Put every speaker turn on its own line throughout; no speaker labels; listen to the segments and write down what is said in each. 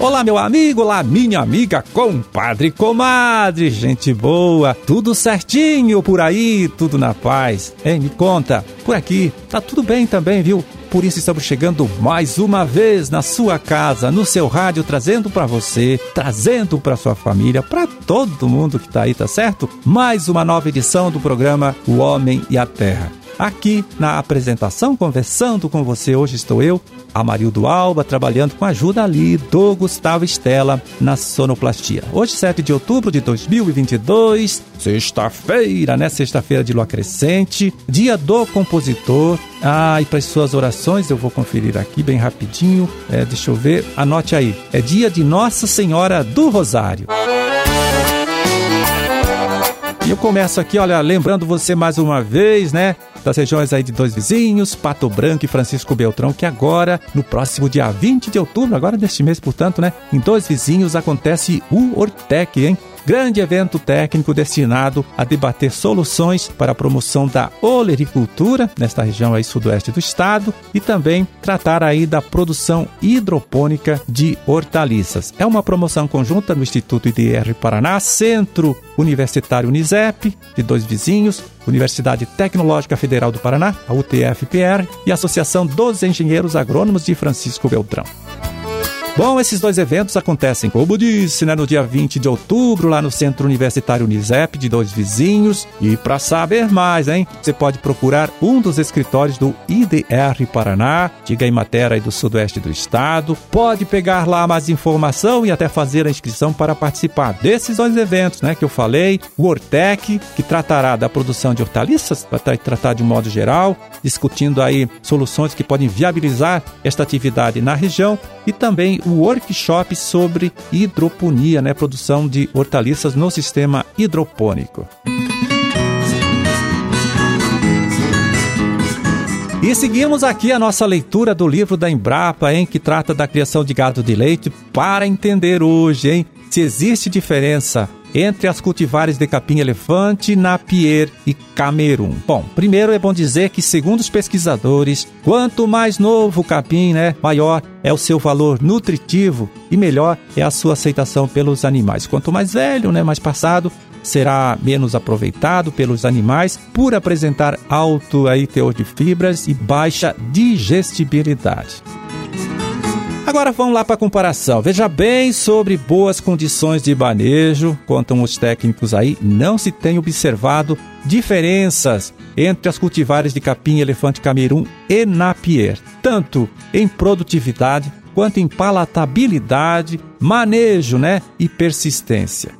Olá, meu amigo, olá, minha amiga, compadre, comadre, gente boa, tudo certinho por aí, tudo na paz. Hein, me conta, por aqui tá tudo bem também, viu? Por isso estamos chegando mais uma vez na sua casa, no seu rádio, trazendo para você, trazendo para sua família, para todo mundo que tá aí, tá certo? Mais uma nova edição do programa O Homem e a Terra. Aqui na apresentação, conversando com você, hoje estou eu, Amarildo Alba, trabalhando com a ajuda ali do Gustavo Estela na sonoplastia. Hoje, 7 de outubro de 2022, sexta-feira, né? Sexta-feira de lua crescente, dia do compositor. Ah, e para as suas orações, eu vou conferir aqui bem rapidinho. É, deixa eu ver, anote aí. É dia de Nossa Senhora do Rosário. Começo aqui, olha, lembrando você mais uma vez, né? Das regiões aí de Dois Vizinhos, Pato Branco e Francisco Beltrão, que agora, no próximo dia 20 de outubro, agora deste mês, portanto, né? Em Dois Vizinhos acontece o Ortec, hein? Grande evento técnico destinado a debater soluções para a promoção da olericultura nesta região aí sudoeste do estado e também tratar aí da produção hidropônica de hortaliças. É uma promoção conjunta no Instituto IDR Paraná, Centro Universitário Unisep, de dois vizinhos, Universidade Tecnológica Federal do Paraná, a e Associação dos Engenheiros Agrônomos de Francisco Beltrão. Bom, esses dois eventos acontecem, como disse, né, no dia 20 de outubro, lá no Centro Universitário Unisep, de dois vizinhos. E para saber mais, hein, você pode procurar um dos escritórios do IDR Paraná, diga em matéria aí do sudoeste do estado. Pode pegar lá mais informação e até fazer a inscrição para participar desses dois eventos, né, que eu falei. O Ortec, que tratará da produção de hortaliças, vai tratar de um modo geral, discutindo aí soluções que podem viabilizar esta atividade na região e também o workshop sobre hidroponia, né, produção de hortaliças no sistema hidropônico. E seguimos aqui a nossa leitura do livro da Embrapa, hein, que trata da criação de gado de leite, para entender hoje, hein, se existe diferença entre as cultivares de capim-elefante, napier e camerun. Bom, primeiro é bom dizer que, segundo os pesquisadores, quanto mais novo o capim, né, maior é o seu valor nutritivo e melhor é a sua aceitação pelos animais. Quanto mais velho, né, mais passado, será menos aproveitado pelos animais por apresentar alto aí teor de fibras e baixa digestibilidade. Agora vamos lá para a comparação. Veja bem sobre boas condições de manejo. Contam os técnicos aí, não se tem observado diferenças entre as cultivares de capim, elefante camerun e napier, tanto em produtividade quanto em palatabilidade, manejo, né, e persistência.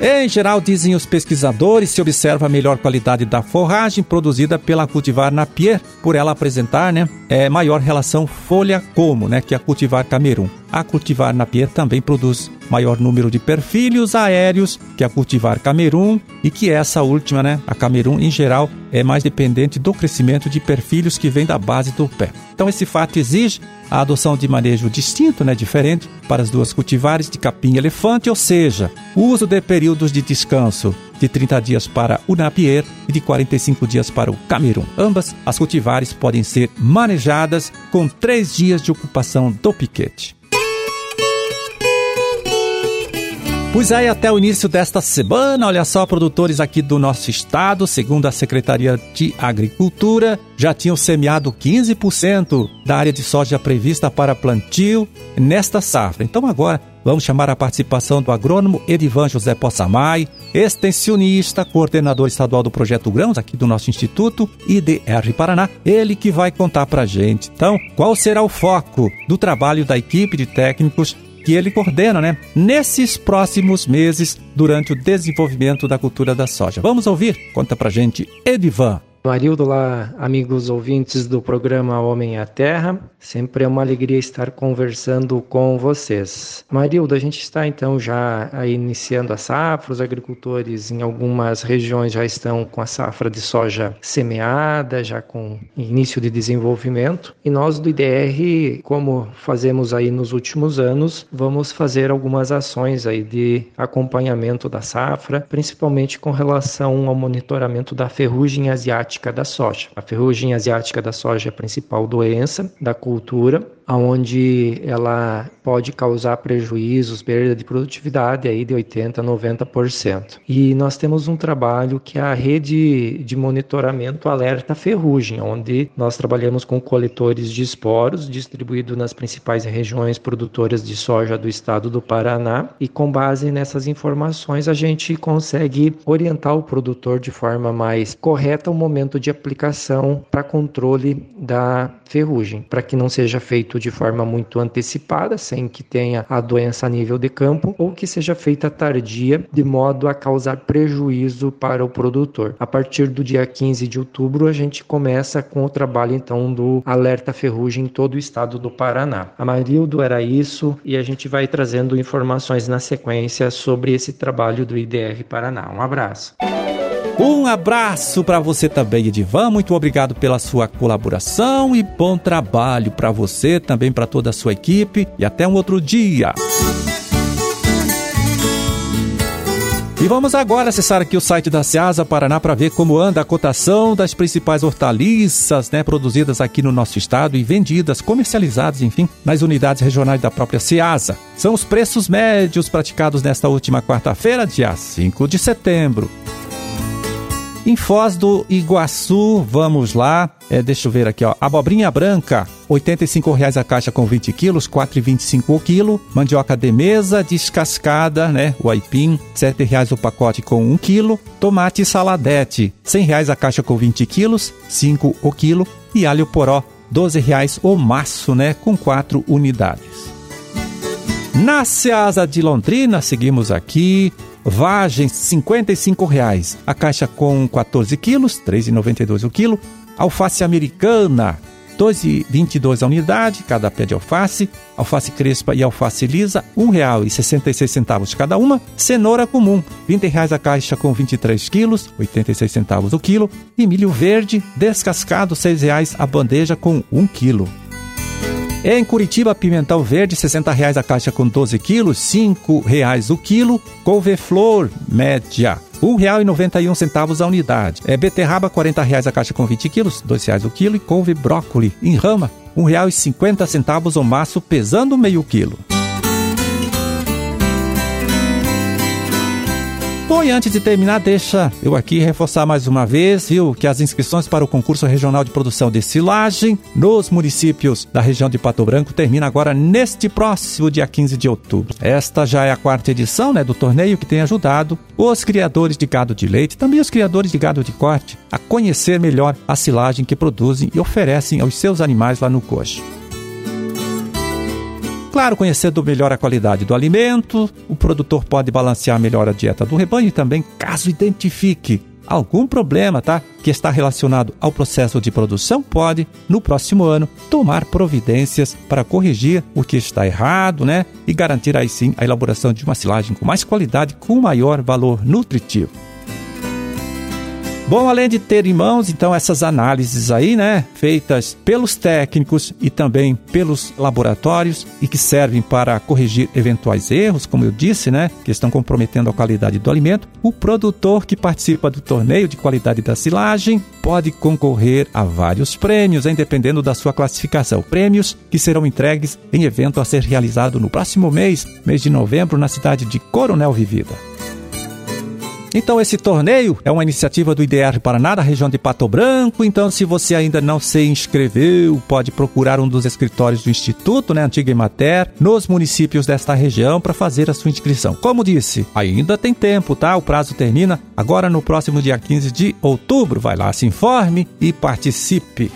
Em geral, dizem os pesquisadores, se observa a melhor qualidade da forragem produzida pela cultivar Napier, por ela apresentar né, é, maior relação folha-como né, que a cultivar Camerun. A cultivar Napier também produz maior número de perfilhos aéreos que a cultivar Camerun e que essa última, né, a Camerun em geral, é mais dependente do crescimento de perfilhos que vem da base do pé. Então esse fato exige a adoção de manejo distinto, né, diferente, para as duas cultivares de capim-elefante, ou seja, o uso de períodos de descanso de 30 dias para o Napier e de 45 dias para o Camerun. Ambas as cultivares podem ser manejadas com 3 dias de ocupação do piquete. Pois aí, até o início desta semana, olha só, produtores aqui do nosso estado, segundo a Secretaria de Agricultura, já tinham semeado 15% da área de soja prevista para plantio nesta safra. Então agora vamos chamar a participação do agrônomo Edivan José Possamay, extensionista, coordenador estadual do Projeto Grãos aqui do nosso Instituto IDR Paraná, ele que vai contar pra gente. Então, qual será o foco do trabalho da equipe de técnicos que ele coordena, né, nesses próximos meses durante o desenvolvimento da cultura da soja. Vamos ouvir? Conta pra gente, Edivan.
Marildo, lá, amigos ouvintes do programa Homem à Terra. Sempre é uma alegria estar conversando com vocês. Marildo, a gente está então já iniciando a safra, os agricultores em algumas regiões já estão com a safra de soja semeada, já com início de desenvolvimento. E nós do IDR, como fazemos aí nos últimos anos, vamos fazer algumas ações aí de acompanhamento da safra, principalmente com relação ao monitoramento da ferrugem asiática da soja. A ferrugem asiática da soja é a principal doença da cultura onde ela pode causar prejuízos, perda de produtividade aí de 80 a 90%. E nós temos um trabalho que é a rede de monitoramento alerta ferrugem, onde nós trabalhamos com coletores de esporos distribuídos nas principais regiões produtoras de soja do estado do Paraná e com base nessas informações a gente consegue orientar o produtor de forma mais correta o momento de aplicação para controle da ferrugem, para que não seja feito de forma muito antecipada, sem que tenha a doença a nível de campo, ou que seja feita tardia, de modo a causar prejuízo para o produtor. A partir do dia 15 de outubro, a gente começa com o trabalho então do alerta ferrugem em todo o estado do Paraná. A Marildo era isso e a gente vai trazendo informações na sequência sobre esse trabalho do IDR Paraná. Um abraço.
Um abraço para você também, Edivan. Muito obrigado pela sua colaboração e bom trabalho para você, também para toda a sua equipe. E até um outro dia. E vamos agora acessar aqui o site da Ceasa Paraná para ver como anda a cotação das principais hortaliças, né, produzidas aqui no nosso estado e vendidas, comercializadas, enfim, nas unidades regionais da própria Ceasa. São os preços médios praticados nesta última quarta-feira, dia 5 de setembro. Em Foz do Iguaçu, vamos lá. É, deixa eu ver aqui, ó. Abobrinha branca, R$ 85,00 a caixa com 20 quilos, R$ 4,25 o quilo. Mandioca de mesa, descascada, né? O aipim, R$ 7,00 o pacote com 1 quilo. Tomate saladete, R$ 100,00 a caixa com 20 quilos, 5 o quilo. E alho poró, R$ 12,00 o maço, né? Com 4 unidades. Na Seasa de Londrina, seguimos aqui. Vagem, R$ 55,00. A caixa com 14 quilos, R$ 3,92 o quilo. Alface americana, R$ 2,22 a unidade, cada pé de alface. Alface crespa e alface lisa, R$ 1,66 cada uma. Cenoura comum, R$ 20,00 a caixa com 23 quilos, R$ 86 centavos o quilo. E milho verde, descascado, R$ 6,00 a bandeja com 1 quilo. Em Curitiba, pimentão verde, R$ 60,00 a caixa com 12 quilos, R$ 5,00 o quilo. Couve-flor, média, R$ 1,91 a unidade. É beterraba, R$ 40,00 a caixa com 20 quilos, R$ 2,00 o quilo. E couve brócoli, em rama, R$ 1,50 o maço, pesando meio quilo. Bom, e antes de terminar, deixa eu aqui reforçar mais uma vez, viu, que as inscrições para o concurso regional de produção de silagem nos municípios da região de Pato Branco termina agora neste próximo dia 15 de outubro. Esta já é a quarta edição, né, do torneio que tem ajudado os criadores de gado de leite, também os criadores de gado de corte, a conhecer melhor a silagem que produzem e oferecem aos seus animais lá no coxo. Claro, conhecendo melhor a qualidade do alimento, o produtor pode balancear melhor a dieta do rebanho e também, caso identifique algum problema, tá? Que está relacionado ao processo de produção, pode, no próximo ano, tomar providências para corrigir o que está errado, né? E garantir aí sim a elaboração de uma silagem com mais qualidade, com maior valor nutritivo. Bom, além de ter em mãos, então, essas análises aí, né, feitas pelos técnicos e também pelos laboratórios e que servem para corrigir eventuais erros, como eu disse, né, que estão comprometendo a qualidade do alimento, o produtor que participa do torneio de qualidade da silagem pode concorrer a vários prêmios, hein, dependendo da sua classificação. Prêmios que serão entregues em evento a ser realizado no próximo mês, mês de novembro, na cidade de Coronel Vivida. Então, esse torneio é uma iniciativa do IDR Paraná, da região de Pato Branco. Então, se você ainda não se inscreveu, pode procurar um dos escritórios do Instituto, né, Antiga Imater, nos municípios desta região para fazer a sua inscrição. Como disse, ainda tem tempo, tá? O prazo termina agora no próximo dia 15 de outubro. Vai lá, se informe e participe.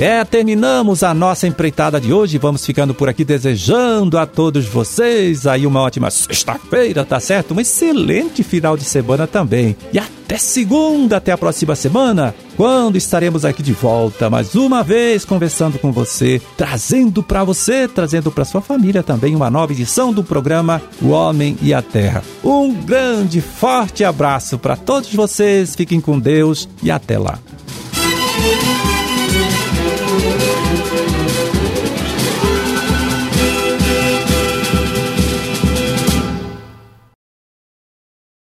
É, terminamos a nossa empreitada de hoje. Vamos ficando por aqui desejando a todos vocês aí uma ótima sexta-feira, tá certo? Um excelente final de semana também. E até segunda, até a próxima semana, quando estaremos aqui de volta mais uma vez conversando com você, trazendo para você, trazendo para sua família também uma nova edição do programa O Homem e a Terra. Um grande, forte abraço para todos vocês. Fiquem com Deus e até lá.